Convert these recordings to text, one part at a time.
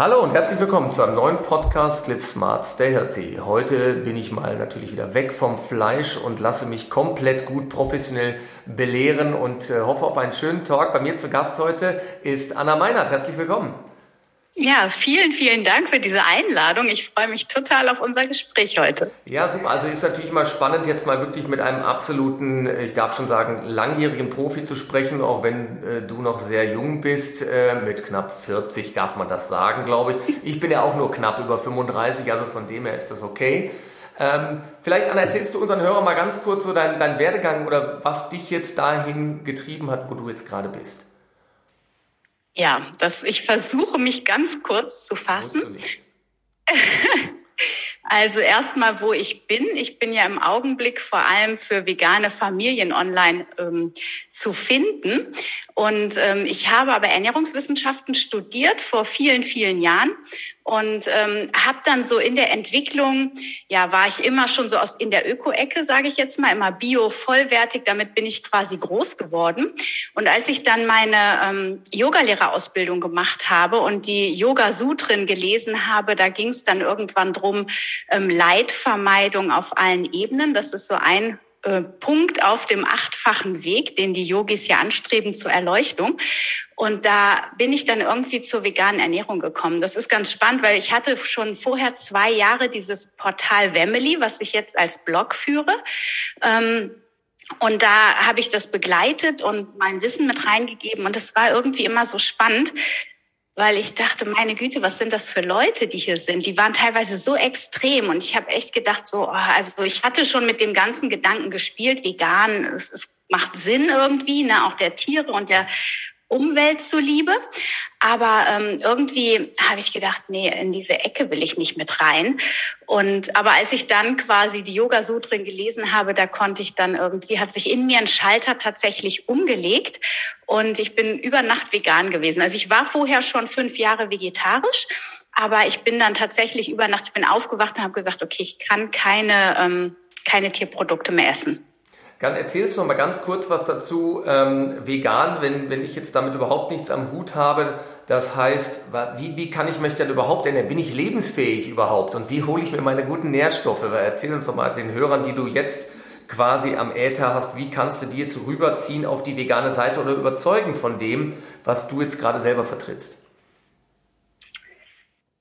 Hallo und herzlich willkommen zu einem neuen Podcast Live Smart Stay Healthy. Heute bin ich mal natürlich wieder weg vom Fleisch und lasse mich komplett gut professionell belehren und äh, hoffe auf einen schönen Talk. Bei mir zu Gast heute ist Anna Meinert. Herzlich willkommen. Ja, vielen, vielen Dank für diese Einladung. Ich freue mich total auf unser Gespräch heute. Ja, super. Also ist natürlich mal spannend, jetzt mal wirklich mit einem absoluten, ich darf schon sagen, langjährigen Profi zu sprechen, auch wenn äh, du noch sehr jung bist. Äh, mit knapp 40 darf man das sagen, glaube ich. Ich bin ja auch nur knapp über 35, also von dem her ist das okay. Ähm, vielleicht, Anna, erzählst du unseren Hörern mal ganz kurz so deinen dein Werdegang oder was dich jetzt dahin getrieben hat, wo du jetzt gerade bist. Ja, das, ich versuche mich ganz kurz zu fassen. Also erstmal, wo ich bin. Ich bin ja im Augenblick vor allem für vegane Familien online ähm, zu finden. Und ähm, ich habe aber Ernährungswissenschaften studiert vor vielen, vielen Jahren und ähm, habe dann so in der Entwicklung, ja, war ich immer schon so aus in der Öko-Ecke, sage ich jetzt mal, immer bio vollwertig. Damit bin ich quasi groß geworden. Und als ich dann meine ähm, Yogalehrerausbildung gemacht habe und die Yoga Sutren gelesen habe, da ging es dann irgendwann drum ähm, Leidvermeidung auf allen Ebenen. Das ist so ein Punkt auf dem achtfachen Weg, den die Yogis ja anstreben zur Erleuchtung. Und da bin ich dann irgendwie zur veganen Ernährung gekommen. Das ist ganz spannend, weil ich hatte schon vorher zwei Jahre dieses Portal Wemily, was ich jetzt als Blog führe. Ähm, und da habe ich das begleitet und mein Wissen mit reingegeben. Und es war irgendwie immer so spannend, weil ich dachte, meine Güte, was sind das für Leute, die hier sind? Die waren teilweise so extrem und ich habe echt gedacht, so, oh, also ich hatte schon mit dem ganzen Gedanken gespielt, vegan, es, es macht Sinn irgendwie, ne, auch der Tiere und der Umwelt zuliebe. Aber ähm, irgendwie habe ich gedacht, nee, in diese Ecke will ich nicht mit rein. Und aber als ich dann quasi die Yoga Sutren gelesen habe, da konnte ich dann irgendwie hat sich in mir ein Schalter tatsächlich umgelegt und ich bin über Nacht vegan gewesen. Also ich war vorher schon fünf Jahre vegetarisch, aber ich bin dann tatsächlich über Nacht, ich bin aufgewacht und habe gesagt, okay, ich kann keine ähm, keine Tierprodukte mehr essen. Dann erzählst du noch mal ganz kurz was dazu. Ähm, vegan, wenn, wenn ich jetzt damit überhaupt nichts am Hut habe, das heißt, wie, wie kann ich mich denn überhaupt ernähren? Bin ich lebensfähig überhaupt? Und wie hole ich mir meine guten Nährstoffe? Erzähl uns doch mal den Hörern, die du jetzt quasi am Äther hast, wie kannst du die jetzt rüberziehen auf die vegane Seite oder überzeugen von dem, was du jetzt gerade selber vertrittst?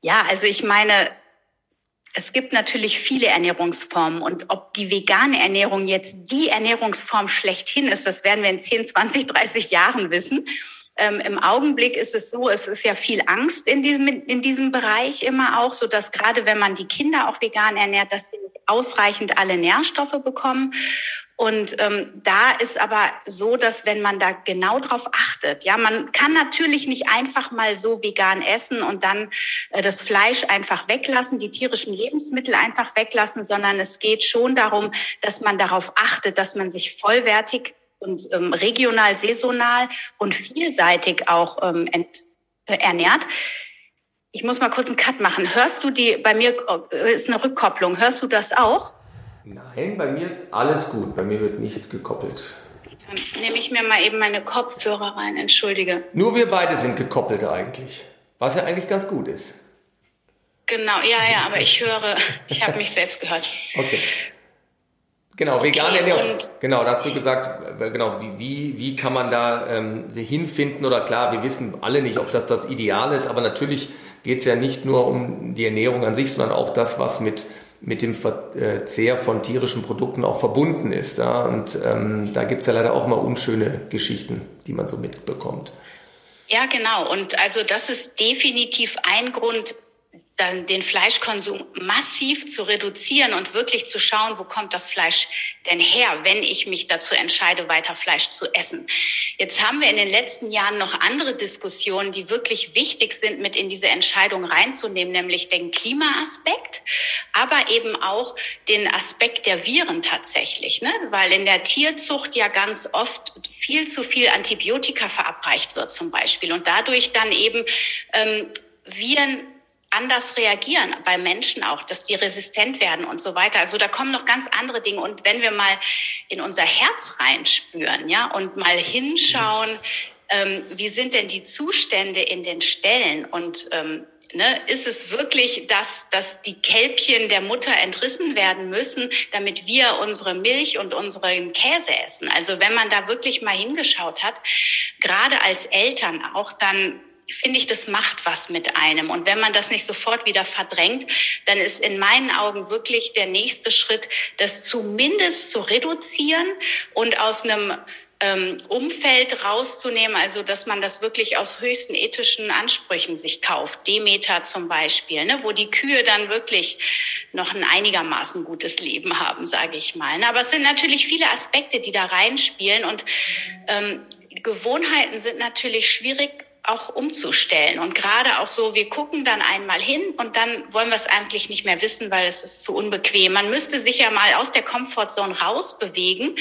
Ja, also ich meine, es gibt natürlich viele Ernährungsformen und ob die vegane Ernährung jetzt die Ernährungsform schlechthin ist, das werden wir in 10, 20, 30 Jahren wissen. Ähm, Im Augenblick ist es so, es ist ja viel Angst in diesem, in diesem Bereich immer auch, so dass gerade wenn man die Kinder auch vegan ernährt, dass sie nicht ausreichend alle Nährstoffe bekommen. Und ähm, da ist aber so, dass wenn man da genau drauf achtet, ja, man kann natürlich nicht einfach mal so vegan essen und dann äh, das Fleisch einfach weglassen, die tierischen Lebensmittel einfach weglassen, sondern es geht schon darum, dass man darauf achtet, dass man sich vollwertig und ähm, regional, saisonal und vielseitig auch ähm, ent, äh, ernährt. Ich muss mal kurz einen Cut machen. Hörst du die, bei mir äh, ist eine Rückkopplung, hörst du das auch? Nein, bei mir ist alles gut. Bei mir wird nichts gekoppelt. Dann nehme ich mir mal eben meine Kopfhörer rein, entschuldige. Nur wir beide sind gekoppelt eigentlich. Was ja eigentlich ganz gut ist. Genau, ja, ja, aber ich höre, ich habe mich selbst gehört. Okay. Genau, okay, vegane Ernährung. Genau, da hast du gesagt, genau, wie, wie, wie kann man da ähm, hinfinden? Oder klar, wir wissen alle nicht, ob das das Ideal ist, aber natürlich geht es ja nicht nur um die Ernährung an sich, sondern auch das, was mit mit dem Verzehr von tierischen Produkten auch verbunden ist. Ja? Und ähm, da gibt es ja leider auch mal unschöne Geschichten, die man so mitbekommt. Ja, genau. Und also das ist definitiv ein Grund, dann den Fleischkonsum massiv zu reduzieren und wirklich zu schauen, wo kommt das Fleisch denn her, wenn ich mich dazu entscheide, weiter Fleisch zu essen. Jetzt haben wir in den letzten Jahren noch andere Diskussionen, die wirklich wichtig sind, mit in diese Entscheidung reinzunehmen, nämlich den Klimaaspekt, aber eben auch den Aspekt der Viren tatsächlich, ne? weil in der Tierzucht ja ganz oft viel zu viel Antibiotika verabreicht wird zum Beispiel und dadurch dann eben ähm, Viren anders reagieren, bei Menschen auch, dass die resistent werden und so weiter. Also da kommen noch ganz andere Dinge. Und wenn wir mal in unser Herz reinspüren, ja, und mal hinschauen, ähm, wie sind denn die Zustände in den Ställen und ähm, ne, ist es wirklich, dass, dass die Kälbchen der Mutter entrissen werden müssen, damit wir unsere Milch und unseren Käse essen? Also wenn man da wirklich mal hingeschaut hat, gerade als Eltern auch, dann finde ich, das macht was mit einem. Und wenn man das nicht sofort wieder verdrängt, dann ist in meinen Augen wirklich der nächste Schritt, das zumindest zu reduzieren und aus einem ähm, Umfeld rauszunehmen, also dass man das wirklich aus höchsten ethischen Ansprüchen sich kauft. Demeter zum Beispiel, ne, wo die Kühe dann wirklich noch ein einigermaßen gutes Leben haben, sage ich mal. Ne? Aber es sind natürlich viele Aspekte, die da reinspielen und ähm, Gewohnheiten sind natürlich schwierig auch umzustellen. Und gerade auch so, wir gucken dann einmal hin und dann wollen wir es eigentlich nicht mehr wissen, weil es ist zu unbequem. Man müsste sich ja mal aus der Komfortzone rausbewegen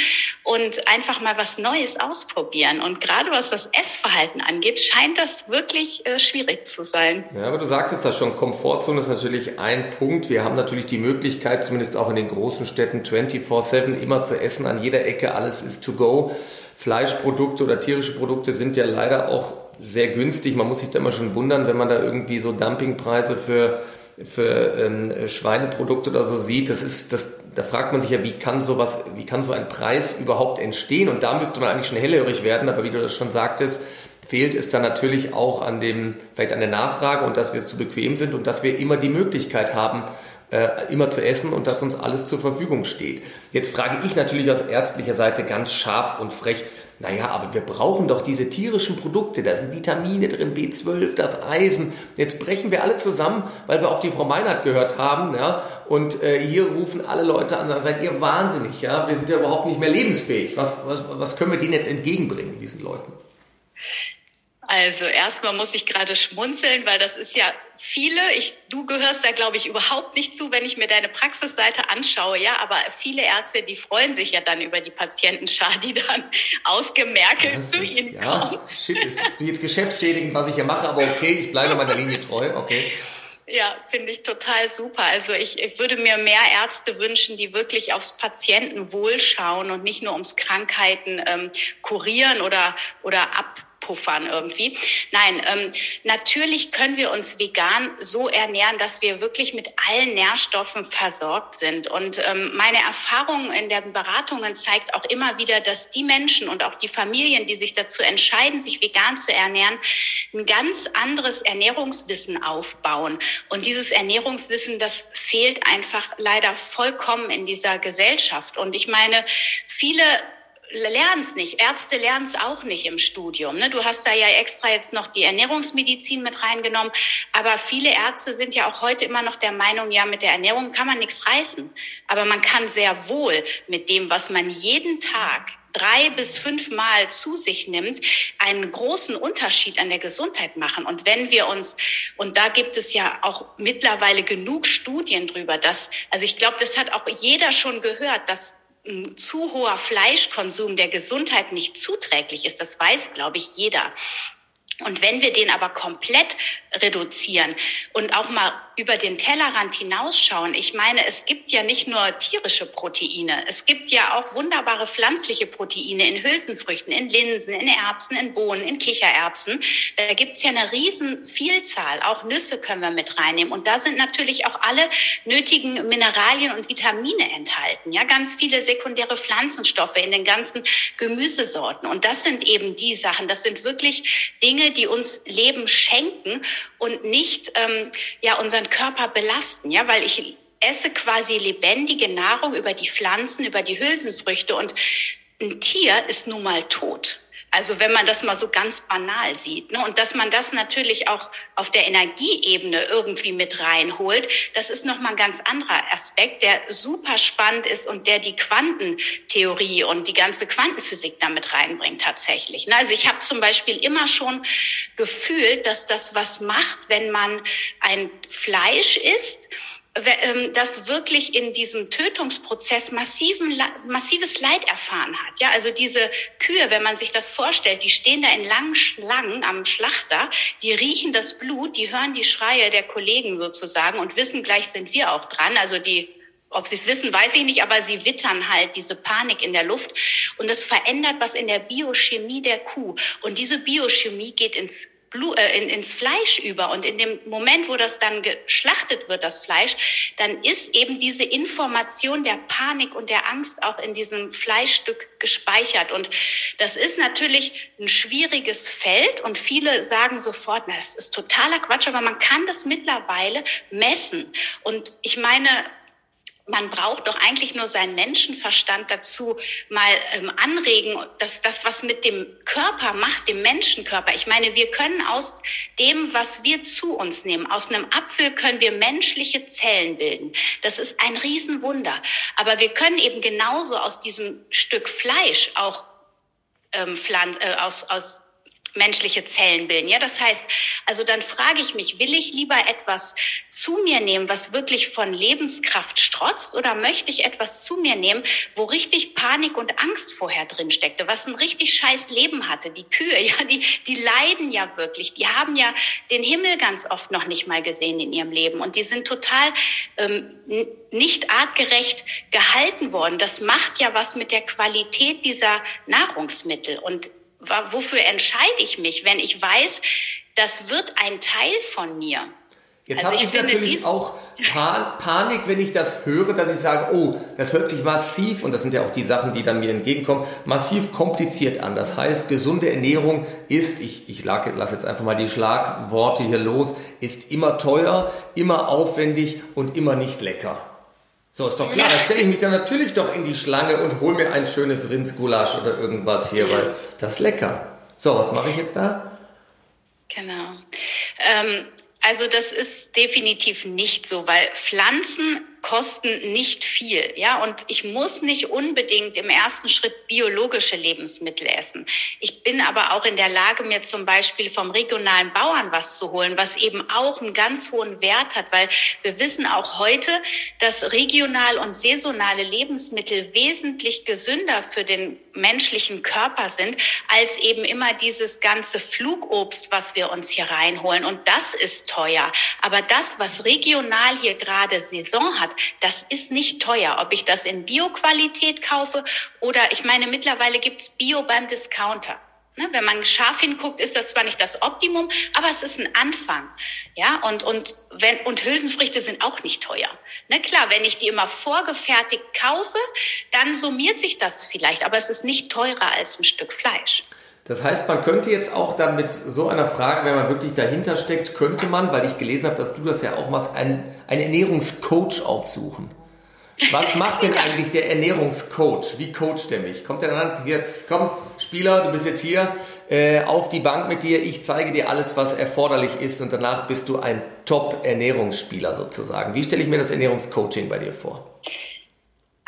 und einfach mal was Neues ausprobieren. Und gerade was das Essverhalten angeht, scheint das wirklich äh, schwierig zu sein. Ja, aber du sagtest das schon, Komfortzone ist natürlich ein Punkt. Wir haben natürlich die Möglichkeit, zumindest auch in den großen Städten 24-7 immer zu essen, an jeder Ecke, alles ist to go. Fleischprodukte oder tierische Produkte sind ja leider auch sehr günstig. Man muss sich da immer schon wundern, wenn man da irgendwie so Dumpingpreise für, für ähm, Schweineprodukte oder so sieht. Das ist, das, da fragt man sich ja, wie kann sowas, wie kann so ein Preis überhaupt entstehen? Und da müsste man eigentlich schon hellhörig werden. Aber wie du das schon sagtest, fehlt es dann natürlich auch an dem, vielleicht an der Nachfrage und dass wir zu bequem sind und dass wir immer die Möglichkeit haben, äh, immer zu essen und dass uns alles zur Verfügung steht. Jetzt frage ich natürlich aus ärztlicher Seite ganz scharf und frech, naja, aber wir brauchen doch diese tierischen Produkte, da sind Vitamine drin, B12, das Eisen. Jetzt brechen wir alle zusammen, weil wir auf die Frau Meinert gehört haben, ja, und äh, hier rufen alle Leute an, sagen, seid ihr wahnsinnig, ja, wir sind ja überhaupt nicht mehr lebensfähig. Was, was, was können wir denen jetzt entgegenbringen, diesen Leuten? Also erstmal muss ich gerade schmunzeln, weil das ist ja viele, ich, du gehörst da glaube ich überhaupt nicht zu, wenn ich mir deine Praxisseite anschaue, ja, aber viele Ärzte, die freuen sich ja dann über die Patientenschar, die dann ausgemerkelt ja, zu ihnen ja, kommen. Shit, jetzt geschäftsschädigend, was ich hier mache, aber okay, ich bleibe meiner Linie treu, okay. Ja, finde ich total super. Also ich, ich würde mir mehr Ärzte wünschen, die wirklich aufs Patientenwohl schauen und nicht nur ums Krankheiten ähm, kurieren oder, oder ab puffern irgendwie. Nein, ähm, natürlich können wir uns vegan so ernähren, dass wir wirklich mit allen Nährstoffen versorgt sind. Und ähm, meine Erfahrung in den Beratungen zeigt auch immer wieder, dass die Menschen und auch die Familien, die sich dazu entscheiden, sich vegan zu ernähren, ein ganz anderes Ernährungswissen aufbauen. Und dieses Ernährungswissen, das fehlt einfach leider vollkommen in dieser Gesellschaft. Und ich meine, viele lernen es nicht. Ärzte lernen es auch nicht im Studium. Ne? Du hast da ja extra jetzt noch die Ernährungsmedizin mit reingenommen. Aber viele Ärzte sind ja auch heute immer noch der Meinung, ja, mit der Ernährung kann man nichts reißen. Aber man kann sehr wohl mit dem, was man jeden Tag drei bis fünf Mal zu sich nimmt, einen großen Unterschied an der Gesundheit machen. Und wenn wir uns, und da gibt es ja auch mittlerweile genug Studien drüber, dass, also ich glaube, das hat auch jeder schon gehört, dass ein zu hoher Fleischkonsum der Gesundheit nicht zuträglich ist. Das weiß, glaube ich, jeder. Und wenn wir den aber komplett reduzieren und auch mal über den Tellerrand hinausschauen, ich meine, es gibt ja nicht nur tierische Proteine, es gibt ja auch wunderbare pflanzliche Proteine in Hülsenfrüchten, in Linsen, in Erbsen, in Bohnen, in Kichererbsen. Da gibt's ja eine riesen Vielzahl. Auch Nüsse können wir mit reinnehmen. Und da sind natürlich auch alle nötigen Mineralien und Vitamine enthalten. Ja, ganz viele sekundäre Pflanzenstoffe in den ganzen Gemüsesorten. Und das sind eben die Sachen. Das sind wirklich Dinge, die uns Leben schenken und nicht ähm, ja unseren Körper belasten, ja, weil ich esse quasi lebendige Nahrung über die Pflanzen, über die Hülsenfrüchte und ein Tier ist nun mal tot. Also wenn man das mal so ganz banal sieht. Ne? Und dass man das natürlich auch auf der Energieebene irgendwie mit reinholt, das ist nochmal ein ganz anderer Aspekt, der super spannend ist und der die Quantentheorie und die ganze Quantenphysik damit reinbringt tatsächlich. Ne? Also ich habe zum Beispiel immer schon gefühlt, dass das was macht, wenn man ein Fleisch isst, das wirklich in diesem Tötungsprozess massiven, massives Leid erfahren hat. Ja, also diese Kühe, wenn man sich das vorstellt, die stehen da in langen Schlangen am Schlachter, die riechen das Blut, die hören die Schreie der Kollegen sozusagen und wissen, gleich sind wir auch dran. Also die ob sie es wissen, weiß ich nicht, aber sie wittern halt diese Panik in der Luft und das verändert was in der Biochemie der Kuh. Und diese Biochemie geht ins Blut, äh, in, ins Fleisch über. Und in dem Moment, wo das dann geschlachtet wird, das Fleisch, dann ist eben diese Information der Panik und der Angst auch in diesem Fleischstück gespeichert. Und das ist natürlich ein schwieriges Feld. Und viele sagen sofort, na, das ist totaler Quatsch, aber man kann das mittlerweile messen. Und ich meine, man braucht doch eigentlich nur seinen Menschenverstand dazu mal ähm, anregen, dass das, was mit dem Körper macht, dem Menschenkörper. Ich meine, wir können aus dem, was wir zu uns nehmen, aus einem Apfel können wir menschliche Zellen bilden. Das ist ein Riesenwunder. Aber wir können eben genauso aus diesem Stück Fleisch auch ähm, Pflanz, äh, aus, aus menschliche Zellen bilden. Ja, das heißt, also dann frage ich mich, will ich lieber etwas zu mir nehmen, was wirklich von Lebenskraft strotzt, oder möchte ich etwas zu mir nehmen, wo richtig Panik und Angst vorher drin steckte, was ein richtig scheiß Leben hatte? Die Kühe, ja, die, die leiden ja wirklich. Die haben ja den Himmel ganz oft noch nicht mal gesehen in ihrem Leben und die sind total ähm, nicht artgerecht gehalten worden. Das macht ja was mit der Qualität dieser Nahrungsmittel und wofür entscheide ich mich, wenn ich weiß, das wird ein Teil von mir? Jetzt also habe ich, ich natürlich auch Panik, wenn ich das höre, dass ich sage, oh, das hört sich massiv, und das sind ja auch die Sachen, die dann mir entgegenkommen, massiv kompliziert an. Das heißt, gesunde Ernährung ist, ich, ich lasse jetzt einfach mal die Schlagworte hier los, ist immer teuer, immer aufwendig und immer nicht lecker. So, ist doch klar, da stelle ich mich dann natürlich doch in die Schlange und hole mir ein schönes Rindsgulasch oder irgendwas hier, weil das ist lecker. So, was mache ich jetzt da? Genau. Ähm, also das ist definitiv nicht so, weil Pflanzen kosten nicht viel, ja, und ich muss nicht unbedingt im ersten Schritt biologische Lebensmittel essen. Ich bin aber auch in der Lage, mir zum Beispiel vom regionalen Bauern was zu holen, was eben auch einen ganz hohen Wert hat, weil wir wissen auch heute, dass regional und saisonale Lebensmittel wesentlich gesünder für den menschlichen Körper sind, als eben immer dieses ganze Flugobst, was wir uns hier reinholen. Und das ist teuer. Aber das, was regional hier gerade Saison hat, das ist nicht teuer. Ob ich das in Bio-Qualität kaufe oder ich meine, mittlerweile gibt's Bio beim Discounter. Ne, wenn man scharf hinguckt, ist das zwar nicht das Optimum, aber es ist ein Anfang. Ja, und, und, wenn, und Hülsenfrüchte sind auch nicht teuer. Ne, klar, wenn ich die immer vorgefertigt kaufe, dann summiert sich das vielleicht, aber es ist nicht teurer als ein Stück Fleisch. Das heißt, man könnte jetzt auch dann mit so einer Frage, wenn man wirklich dahinter steckt, könnte man, weil ich gelesen habe, dass du das ja auch machst, einen, einen Ernährungscoach aufsuchen. Was macht denn eigentlich der Ernährungscoach? Wie coacht der mich? Kommt der dann jetzt, komm, Spieler, du bist jetzt hier, äh, auf die Bank mit dir, ich zeige dir alles, was erforderlich ist und danach bist du ein Top-Ernährungsspieler sozusagen. Wie stelle ich mir das Ernährungscoaching bei dir vor?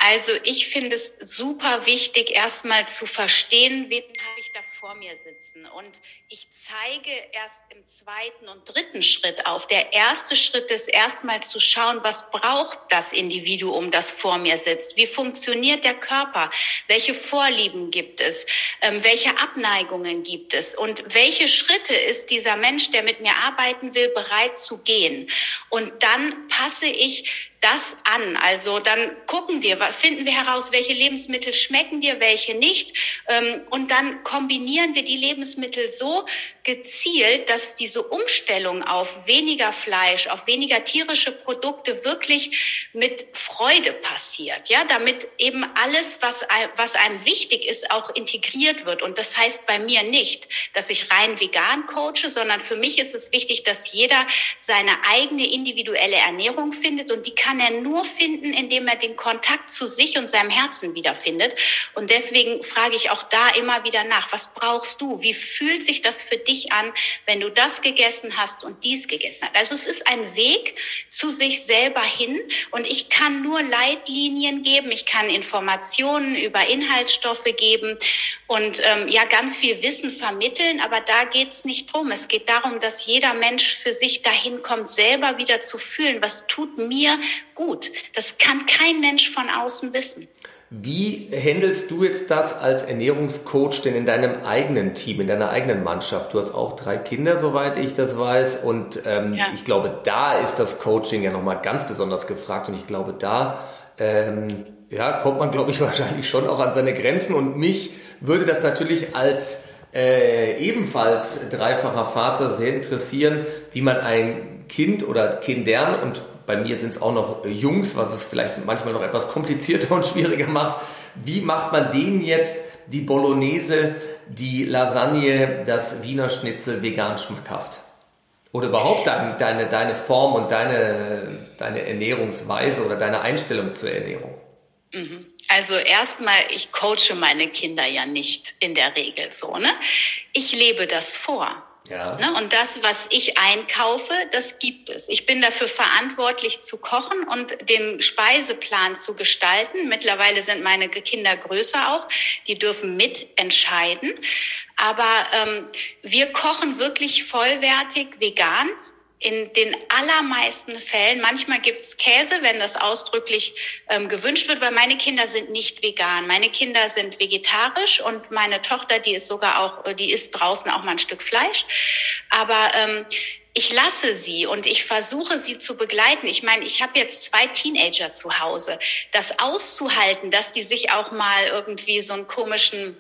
Also ich finde es super wichtig, erstmal zu verstehen, wen habe ich da vor mir sitzen. Und ich zeige erst im zweiten und dritten Schritt auf. Der erste Schritt ist erstmal zu schauen, was braucht das Individuum, das vor mir sitzt? Wie funktioniert der Körper? Welche Vorlieben gibt es? Ähm, welche Abneigungen gibt es? Und welche Schritte ist dieser Mensch, der mit mir arbeiten will, bereit zu gehen? Und dann passe ich das an. Also dann gucken wir, finden wir heraus, welche Lebensmittel schmecken dir, welche nicht. Ähm, und dann kombinieren wir die Lebensmittel so, gezielt, dass diese Umstellung auf weniger Fleisch, auf weniger tierische Produkte wirklich mit Freude passiert, ja, damit eben alles, was, was einem wichtig ist, auch integriert wird. Und das heißt bei mir nicht, dass ich rein vegan coache, sondern für mich ist es wichtig, dass jeder seine eigene individuelle Ernährung findet und die kann er nur finden, indem er den Kontakt zu sich und seinem Herzen wiederfindet. Und deswegen frage ich auch da immer wieder nach, was brauchst du? Wie fühlt sich das für dich an, wenn du das gegessen hast und dies gegessen hast. Also es ist ein Weg zu sich selber hin und ich kann nur Leitlinien geben, ich kann Informationen über Inhaltsstoffe geben und ähm, ja ganz viel Wissen vermitteln, aber da geht es nicht drum. Es geht darum, dass jeder Mensch für sich dahin kommt, selber wieder zu fühlen, was tut mir gut. Das kann kein Mensch von außen wissen. Wie handelst du jetzt das als Ernährungscoach denn in deinem eigenen Team, in deiner eigenen Mannschaft? Du hast auch drei Kinder, soweit ich das weiß. Und ähm, ja. ich glaube, da ist das Coaching ja nochmal ganz besonders gefragt. Und ich glaube, da ähm, ja, kommt man, glaube ich, wahrscheinlich schon auch an seine Grenzen. Und mich würde das natürlich als äh, ebenfalls dreifacher Vater, sehr interessieren, wie man ein Kind oder Kindern und bei mir sind es auch noch Jungs, was es vielleicht manchmal noch etwas komplizierter und schwieriger macht. Wie macht man denen jetzt die Bolognese, die Lasagne, das Wiener Schnitzel vegan schmackhaft? Oder überhaupt deine, deine, deine Form und deine, deine Ernährungsweise oder deine Einstellung zur Ernährung? Mhm. Also erstmal, ich coache meine Kinder ja nicht in der Regel so, ne? Ich lebe das vor. Ja. Ne? Und das, was ich einkaufe, das gibt es. Ich bin dafür verantwortlich zu kochen und den Speiseplan zu gestalten. Mittlerweile sind meine Kinder größer auch. Die dürfen mitentscheiden. Aber ähm, wir kochen wirklich vollwertig vegan in den allermeisten Fällen, manchmal gibt's Käse, wenn das ausdrücklich ähm, gewünscht wird, weil meine Kinder sind nicht vegan. Meine Kinder sind vegetarisch und meine Tochter, die ist sogar auch, die isst draußen auch mal ein Stück Fleisch. Aber ähm, ich lasse sie und ich versuche sie zu begleiten. Ich meine, ich habe jetzt zwei Teenager zu Hause. Das auszuhalten, dass die sich auch mal irgendwie so einen komischen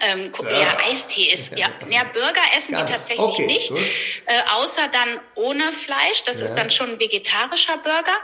ähm, ja, Eistee ist. Ja, ja Burger essen die tatsächlich okay, nicht, äh, außer dann ohne Fleisch. Das ja. ist dann schon ein vegetarischer Burger.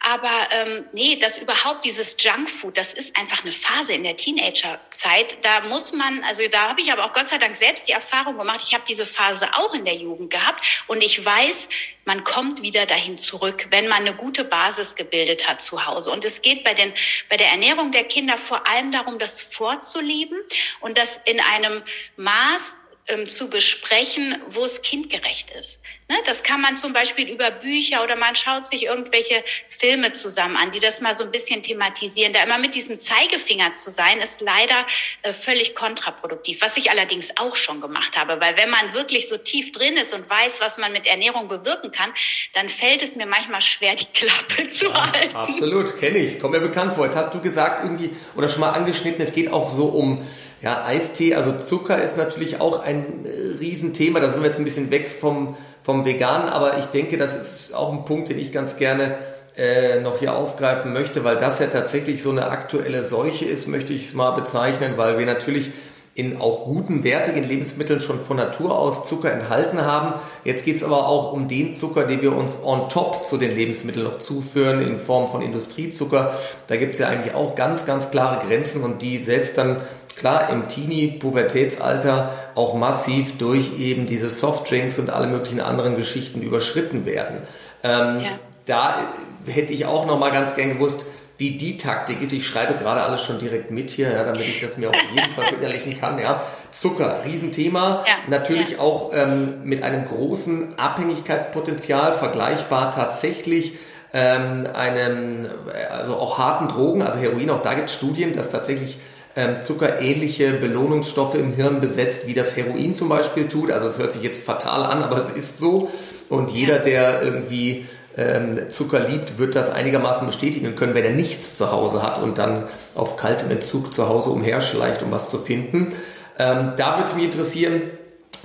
Aber ähm, nee, das überhaupt dieses Junkfood, das ist einfach eine Phase in der Teenagerzeit. Da muss man, also da habe ich aber auch Gott sei Dank selbst die Erfahrung gemacht. Ich habe diese Phase auch in der Jugend gehabt und ich weiß, man kommt wieder dahin zurück, wenn man eine gute Basis gebildet hat zu Hause. Und es geht bei, den, bei der Ernährung der Kinder vor allem darum, das vorzuleben und das in einem Maß ähm, zu besprechen, wo es kindgerecht ist. Ne? Das kann man zum Beispiel über Bücher oder man schaut sich irgendwelche Filme zusammen an, die das mal so ein bisschen thematisieren. Da immer mit diesem Zeigefinger zu sein, ist leider äh, völlig kontraproduktiv, was ich allerdings auch schon gemacht habe. Weil wenn man wirklich so tief drin ist und weiß, was man mit Ernährung bewirken kann, dann fällt es mir manchmal schwer, die Klappe zu ja, halten. Absolut, kenne ich. Kommt mir bekannt vor. Jetzt hast du gesagt irgendwie oder schon mal angeschnitten, es geht auch so um ja, Eistee, also Zucker ist natürlich auch ein äh, Riesenthema. Da sind wir jetzt ein bisschen weg vom vom Veganen, aber ich denke, das ist auch ein Punkt, den ich ganz gerne äh, noch hier aufgreifen möchte, weil das ja tatsächlich so eine aktuelle Seuche ist, möchte ich es mal bezeichnen, weil wir natürlich in auch guten, wertigen Lebensmitteln schon von Natur aus Zucker enthalten haben. Jetzt geht es aber auch um den Zucker, den wir uns on top zu den Lebensmitteln noch zuführen in Form von Industriezucker. Da gibt es ja eigentlich auch ganz, ganz klare Grenzen und die selbst dann klar im Teenie-Pubertätsalter auch massiv durch eben diese Softdrinks und alle möglichen anderen Geschichten überschritten werden. Ähm, ja. Da hätte ich auch noch mal ganz gern gewusst, wie die Taktik ist. Ich schreibe gerade alles schon direkt mit hier, ja, damit ich das mir auf jeden Fall verinnerlichen kann. Ja. Zucker, Riesenthema. Ja, Natürlich ja. auch ähm, mit einem großen Abhängigkeitspotenzial, vergleichbar tatsächlich ähm, einem, also auch harten Drogen, also Heroin, auch da gibt es Studien, dass tatsächlich ähm, Zucker ähnliche Belohnungsstoffe im Hirn besetzt, wie das Heroin zum Beispiel tut. Also es hört sich jetzt fatal an, aber es ist so. Und jeder, der irgendwie ähm, Zucker liebt, wird das einigermaßen bestätigen können, wenn er nichts zu Hause hat und dann auf kaltem Entzug zu Hause umherschleicht, um was zu finden. Ähm, da würde es mich interessieren,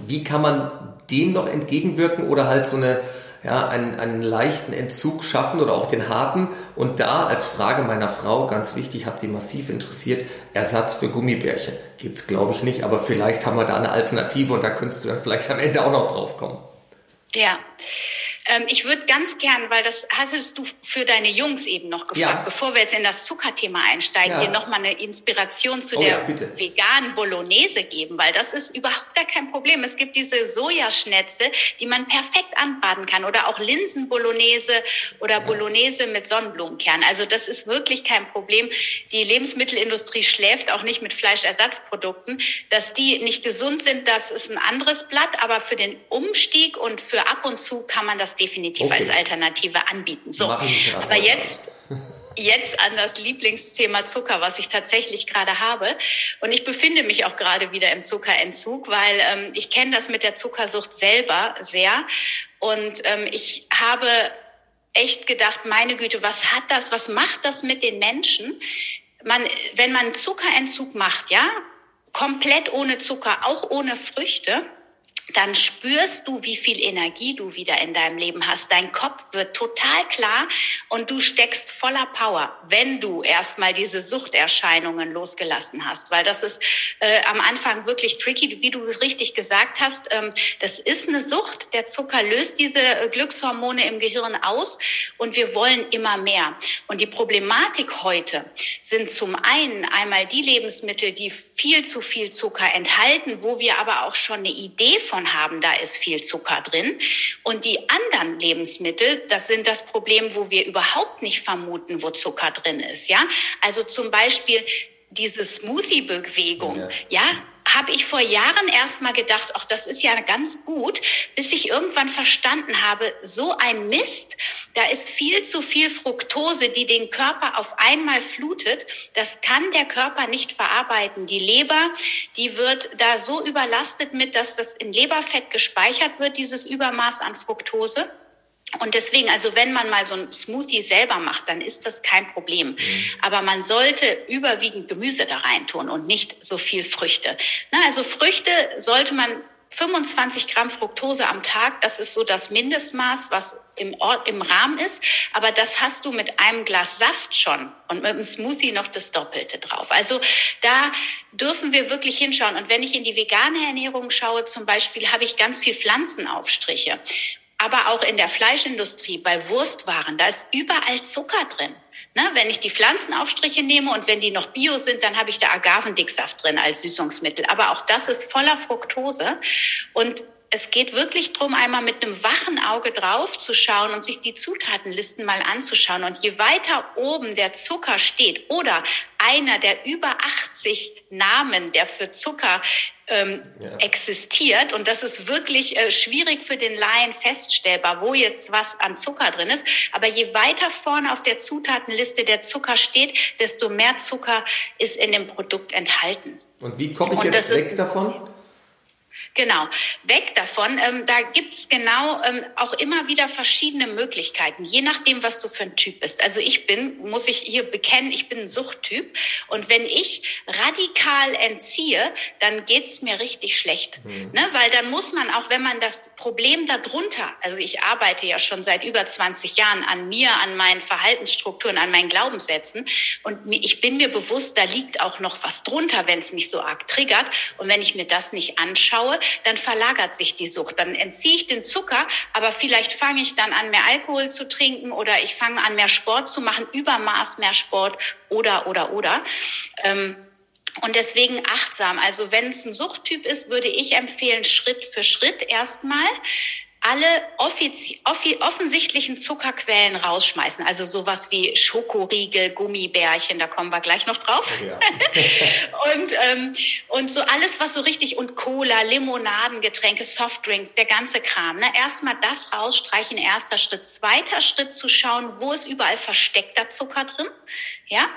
wie kann man dem noch entgegenwirken oder halt so eine ja, einen, einen leichten Entzug schaffen oder auch den harten. Und da als Frage meiner Frau, ganz wichtig, hat sie massiv interessiert, Ersatz für Gummibärchen. Gibt's glaube ich nicht, aber vielleicht haben wir da eine Alternative und da könntest du dann vielleicht am Ende auch noch drauf kommen. Ja. Ähm, ich würde ganz gern, weil das hattest du für deine Jungs eben noch gefragt, ja. bevor wir jetzt in das Zuckerthema einsteigen, ja. dir nochmal eine Inspiration zu oh, der ja, veganen Bolognese geben, weil das ist überhaupt gar kein Problem. Es gibt diese Sojaschnetze, die man perfekt anbraten kann oder auch Linsen-Bolognese oder Bolognese mit Sonnenblumenkern. Also das ist wirklich kein Problem. Die Lebensmittelindustrie schläft auch nicht mit Fleischersatzprodukten. Dass die nicht gesund sind, das ist ein anderes Blatt, aber für den Umstieg und für ab und zu kann man das definitiv okay. als Alternative anbieten. So, aber jetzt jetzt an das Lieblingsthema Zucker, was ich tatsächlich gerade habe. Und ich befinde mich auch gerade wieder im Zuckerentzug, weil ähm, ich kenne das mit der Zuckersucht selber sehr. Und ähm, ich habe echt gedacht, meine Güte, was hat das, was macht das mit den Menschen? Man, wenn man Zuckerentzug macht, ja, komplett ohne Zucker, auch ohne Früchte, dann spürst du, wie viel Energie du wieder in deinem Leben hast. Dein Kopf wird total klar und du steckst voller Power, wenn du erstmal diese Suchterscheinungen losgelassen hast. Weil das ist äh, am Anfang wirklich tricky, wie du es richtig gesagt hast. Ähm, das ist eine Sucht. Der Zucker löst diese äh, Glückshormone im Gehirn aus und wir wollen immer mehr. Und die Problematik heute sind zum einen einmal die Lebensmittel, die viel zu viel Zucker enthalten, wo wir aber auch schon eine Idee von davon haben, da ist viel Zucker drin. Und die anderen Lebensmittel, das sind das Problem, wo wir überhaupt nicht vermuten, wo Zucker drin ist. Ja, also zum Beispiel diese Smoothie-Bewegung. Ja. ja, habe ich vor Jahren erst mal gedacht, ach, das ist ja ganz gut, bis ich irgendwann verstanden habe, so ein Mist, da ist viel zu viel Fructose, die den Körper auf einmal flutet. Das kann der Körper nicht verarbeiten. Die Leber, die wird da so überlastet mit, dass das in Leberfett gespeichert wird, dieses Übermaß an Fructose. Und deswegen, also wenn man mal so ein Smoothie selber macht, dann ist das kein Problem. Mhm. Aber man sollte überwiegend Gemüse da reintun und nicht so viel Früchte. Na, also Früchte sollte man 25 Gramm Fructose am Tag, das ist so das Mindestmaß, was im, Ort, im Rahmen ist. Aber das hast du mit einem Glas Saft schon und mit einem Smoothie noch das Doppelte drauf. Also da dürfen wir wirklich hinschauen. Und wenn ich in die vegane Ernährung schaue, zum Beispiel, habe ich ganz viel Pflanzenaufstriche aber auch in der Fleischindustrie, bei Wurstwaren, da ist überall Zucker drin. Ne, wenn ich die Pflanzenaufstriche nehme und wenn die noch bio sind, dann habe ich da Agavendicksaft drin als Süßungsmittel. Aber auch das ist voller Fructose. Und es geht wirklich drum, einmal mit einem wachen Auge drauf zu schauen und sich die Zutatenlisten mal anzuschauen. Und je weiter oben der Zucker steht oder einer der über 80 Namen, der für Zucker ähm, ja. existiert. Und das ist wirklich äh, schwierig für den Laien feststellbar, wo jetzt was an Zucker drin ist. Aber je weiter vorne auf der Zutatenliste der Zucker steht, desto mehr Zucker ist in dem Produkt enthalten. Und wie komme ich jetzt weg davon? Genau, weg davon. Ähm, da gibt's genau ähm, auch immer wieder verschiedene Möglichkeiten, je nachdem, was du für ein Typ bist. Also ich bin, muss ich hier bekennen, ich bin ein Suchttyp. Und wenn ich radikal entziehe, dann geht's mir richtig schlecht. Mhm. Ne? Weil dann muss man auch, wenn man das Problem darunter, also ich arbeite ja schon seit über 20 Jahren an mir, an meinen Verhaltensstrukturen, an meinen Glaubenssätzen. Und ich bin mir bewusst, da liegt auch noch was drunter, wenn es mich so arg triggert. Und wenn ich mir das nicht anschaue, dann verlagert sich die Sucht. Dann entziehe ich den Zucker, aber vielleicht fange ich dann an, mehr Alkohol zu trinken oder ich fange an, mehr Sport zu machen, Übermaß mehr Sport oder, oder, oder. Ähm, und deswegen achtsam. Also wenn es ein Suchttyp ist, würde ich empfehlen, Schritt für Schritt erstmal alle offensichtlichen Zuckerquellen rausschmeißen. Also sowas wie Schokoriegel, Gummibärchen, da kommen wir gleich noch drauf. Oh ja. und, ähm, und so alles, was so richtig, und Cola, Limonaden, Getränke, Softdrinks, der ganze Kram. Ne? Erstmal das rausstreichen, erster Schritt. Zweiter Schritt zu schauen, wo ist überall versteckter Zucker drin. Ja?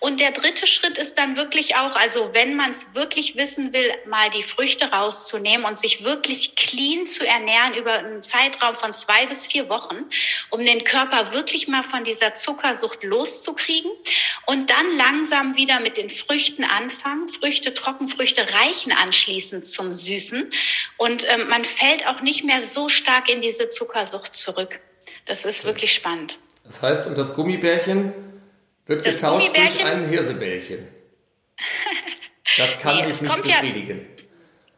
Und der dritte Schritt ist dann wirklich auch, also wenn man es wirklich wissen will, mal die Früchte rauszunehmen und sich wirklich clean zu ernähren über einen Zeitraum von zwei bis vier Wochen, um den Körper wirklich mal von dieser Zuckersucht loszukriegen und dann langsam wieder mit den Früchten anfangen. Früchte, Trockenfrüchte reichen anschließend zum Süßen und ähm, man fällt auch nicht mehr so stark in diese Zuckersucht zurück. Das ist wirklich spannend. Das heißt, und das Gummibärchen wird das getauscht durch ein Hirsebällchen. Das kann nee, dich nicht befriedigen.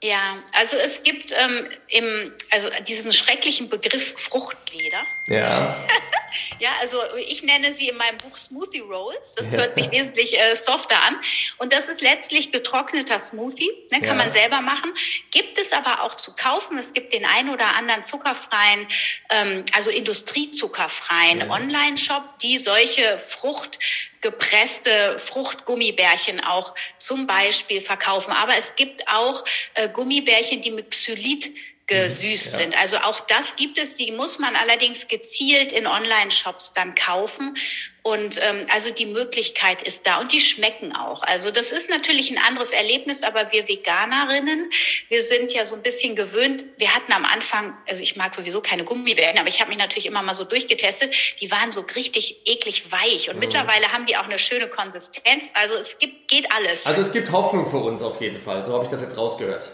Ja. ja, also es gibt ähm, im, also diesen schrecklichen Begriff Fruchtleder. Ja. ja, also ich nenne sie in meinem Buch Smoothie Rolls. Das hört sich wesentlich äh, softer an. Und das ist letztlich getrockneter Smoothie. Ne, kann ja. man selber machen. Gibt es aber auch zu kaufen. Es gibt den ein oder anderen zuckerfreien, ähm, also industriezuckerfreien ja. Online-Shop, die solche Frucht gepresste Fruchtgummibärchen auch zum Beispiel verkaufen. Aber es gibt auch äh, Gummibärchen, die mit Xylit gesüßt ja. sind. Also auch das gibt es, die muss man allerdings gezielt in Online-Shops dann kaufen. Und ähm, also die Möglichkeit ist da und die schmecken auch. Also das ist natürlich ein anderes Erlebnis, aber wir Veganerinnen, wir sind ja so ein bisschen gewöhnt. Wir hatten am Anfang, also ich mag sowieso keine Gummibärchen, aber ich habe mich natürlich immer mal so durchgetestet. Die waren so richtig eklig weich und mhm. mittlerweile haben die auch eine schöne Konsistenz. Also es gibt geht alles. Also es gibt Hoffnung für uns auf jeden Fall. So habe ich das jetzt rausgehört.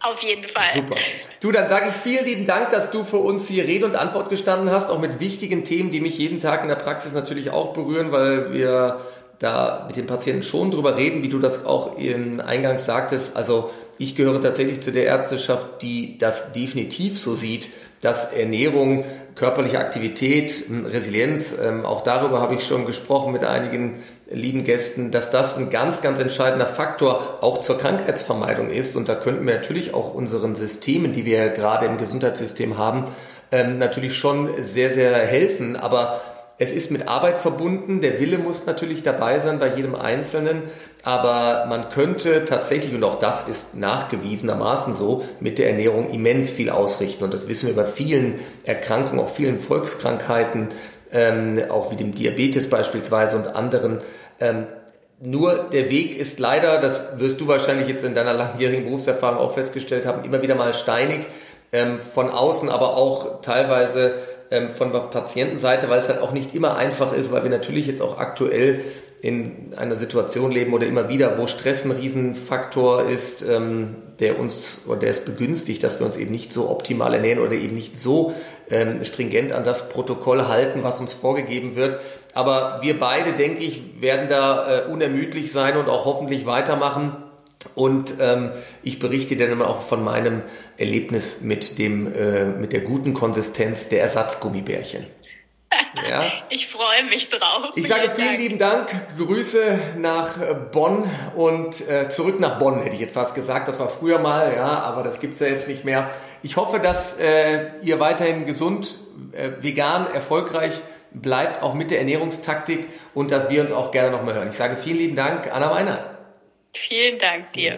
Auf jeden Fall. Super. Du, dann sage ich vielen lieben Dank, dass du für uns hier Rede und Antwort gestanden hast, auch mit wichtigen Themen, die mich jeden Tag in der Praxis natürlich auch berühren, weil wir da mit den Patienten schon drüber reden, wie du das auch im Eingangs sagtest. Also ich gehöre tatsächlich zu der Ärzteschaft, die das definitiv so sieht, dass Ernährung, körperliche Aktivität, Resilienz, ähm, auch darüber habe ich schon gesprochen mit einigen lieben Gästen, dass das ein ganz, ganz entscheidender Faktor auch zur Krankheitsvermeidung ist. Und da könnten wir natürlich auch unseren Systemen, die wir gerade im Gesundheitssystem haben, ähm, natürlich schon sehr, sehr helfen. Aber es ist mit Arbeit verbunden. Der Wille muss natürlich dabei sein bei jedem Einzelnen. Aber man könnte tatsächlich, und auch das ist nachgewiesenermaßen so, mit der Ernährung immens viel ausrichten. Und das wissen wir bei vielen Erkrankungen, auch vielen Volkskrankheiten, ähm, auch wie dem Diabetes beispielsweise und anderen. Ähm, nur der Weg ist leider, das wirst du wahrscheinlich jetzt in deiner langjährigen Berufserfahrung auch festgestellt haben, immer wieder mal steinig, ähm, von außen, aber auch teilweise ähm, von der Patientenseite, weil es halt auch nicht immer einfach ist, weil wir natürlich jetzt auch aktuell in einer Situation leben oder immer wieder, wo Stress ein Riesenfaktor ist, ähm, der uns oder der es begünstigt, dass wir uns eben nicht so optimal ernähren oder eben nicht so ähm, stringent an das Protokoll halten, was uns vorgegeben wird. Aber wir beide, denke ich, werden da äh, unermüdlich sein und auch hoffentlich weitermachen. Und ähm, ich berichte dann immer auch von meinem Erlebnis mit dem äh, mit der guten Konsistenz der Ersatzgummibärchen. Ja. Ich freue mich drauf. Ich sage vielen Dank. lieben Dank. Grüße nach äh, Bonn und äh, zurück nach Bonn, hätte ich jetzt fast gesagt. Das war früher mal, ja, aber das gibt's ja jetzt nicht mehr. Ich hoffe, dass äh, ihr weiterhin gesund, äh, vegan, erfolgreich bleibt, auch mit der Ernährungstaktik und dass wir uns auch gerne nochmal hören. Ich sage vielen lieben Dank, Anna Meinert. Vielen Dank dir.